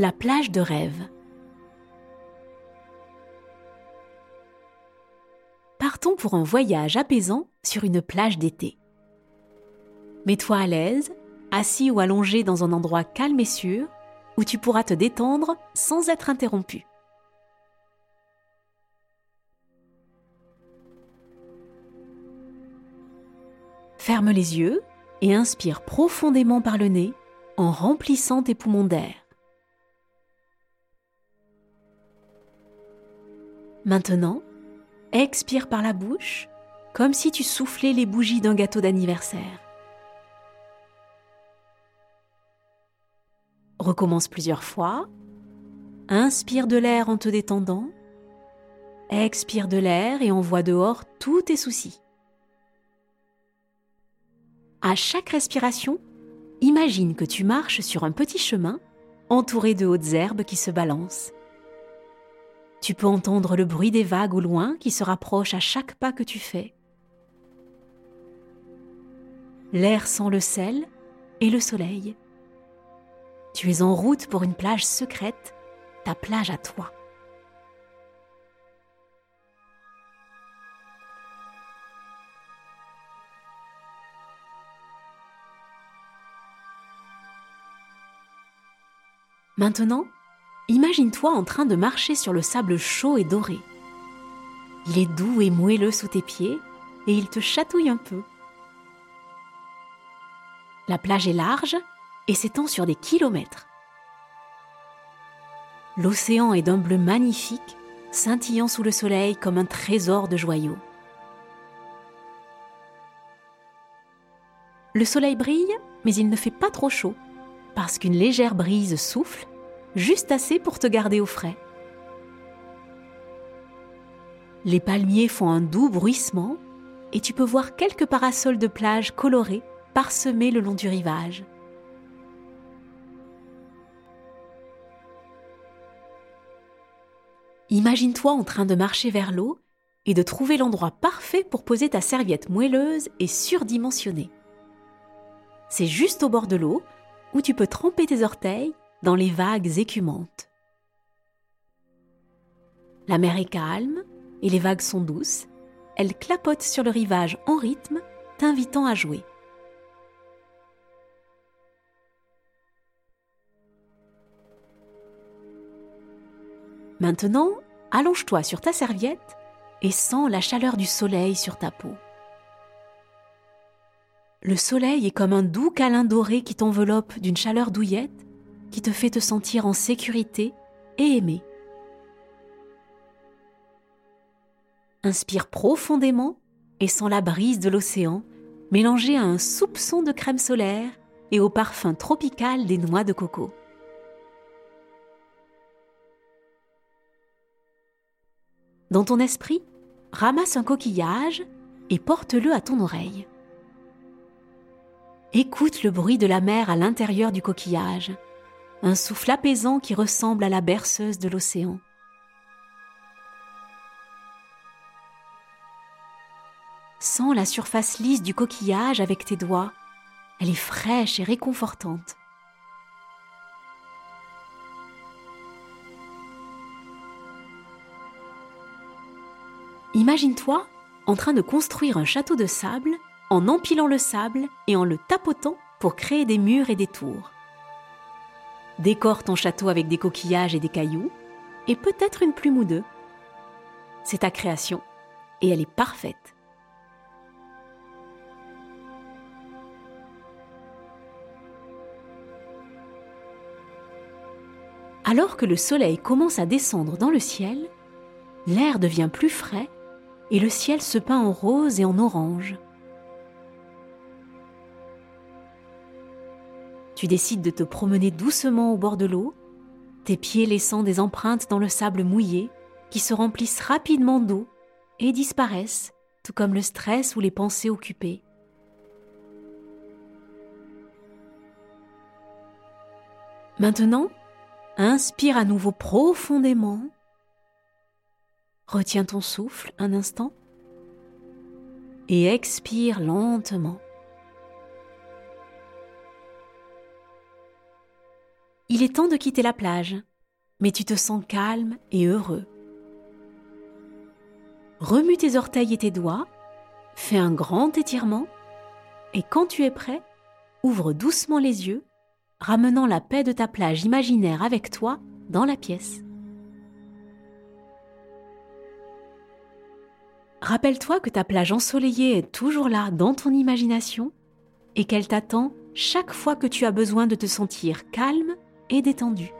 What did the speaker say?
La plage de rêve. Partons pour un voyage apaisant sur une plage d'été. Mets-toi à l'aise, assis ou allongé dans un endroit calme et sûr, où tu pourras te détendre sans être interrompu. Ferme les yeux et inspire profondément par le nez en remplissant tes poumons d'air. Maintenant, expire par la bouche comme si tu soufflais les bougies d'un gâteau d'anniversaire. Recommence plusieurs fois. Inspire de l'air en te détendant. Expire de l'air et envoie dehors tous tes soucis. À chaque respiration, imagine que tu marches sur un petit chemin entouré de hautes herbes qui se balancent. Tu peux entendre le bruit des vagues au loin qui se rapprochent à chaque pas que tu fais. L'air sent le sel et le soleil. Tu es en route pour une plage secrète, ta plage à toi. Maintenant, imagine-toi en train de marcher sur le sable chaud et doré. Il est doux et moelleux sous tes pieds et il te chatouille un peu. La plage est large et s'étend sur des kilomètres. L'océan est d'un bleu magnifique, scintillant sous le soleil comme un trésor de joyaux. Le soleil brille, mais il ne fait pas trop chaud parce qu'une légère brise souffle, juste assez pour te garder au frais. Les palmiers font un doux bruissement et tu peux voir quelques parasols de plage colorés parsemés le long du rivage. Imagine-toi en train de marcher vers l'eau et de trouver l'endroit parfait pour poser ta serviette moelleuse et surdimensionnée. C'est juste au bord de l'eau, où tu peux tremper tes orteils dans les vagues écumantes. La mer est calme et les vagues sont douces. Elles clapotent sur le rivage en rythme, t'invitant à jouer. Maintenant, allonge-toi sur ta serviette et sens la chaleur du soleil sur ta peau. Le soleil est comme un doux câlin doré qui t'enveloppe d'une chaleur douillette qui te fait te sentir en sécurité et aimé. Inspire profondément et sens la brise de l'océan mélangée à un soupçon de crème solaire et au parfum tropical des noix de coco. Dans ton esprit, ramasse un coquillage et porte-le à ton oreille. Écoute le bruit de la mer à l'intérieur du coquillage, un souffle apaisant qui ressemble à la berceuse de l'océan. Sens la surface lisse du coquillage avec tes doigts. Elle est fraîche et réconfortante. Imagine-toi en train de construire un château de sable en empilant le sable et en le tapotant pour créer des murs et des tours. Décore ton château avec des coquillages et des cailloux, et peut-être une plume ou deux. C'est ta création, et elle est parfaite. Alors que le soleil commence à descendre dans le ciel, l'air devient plus frais et le ciel se peint en rose et en orange. Tu décides de te promener doucement au bord de l'eau, tes pieds laissant des empreintes dans le sable mouillé qui se remplissent rapidement d'eau et disparaissent, tout comme le stress ou les pensées occupées. Maintenant, inspire à nouveau profondément. Retiens ton souffle un instant et expire lentement. Il est temps de quitter la plage, mais tu te sens calme et heureux. Remue tes orteils et tes doigts, fais un grand étirement, et quand tu es prêt, ouvre doucement les yeux, ramenant la paix de ta plage imaginaire avec toi dans la pièce. Rappelle-toi que ta plage ensoleillée est toujours là dans ton imagination et qu'elle t'attend chaque fois que tu as besoin de te sentir calme et détendu.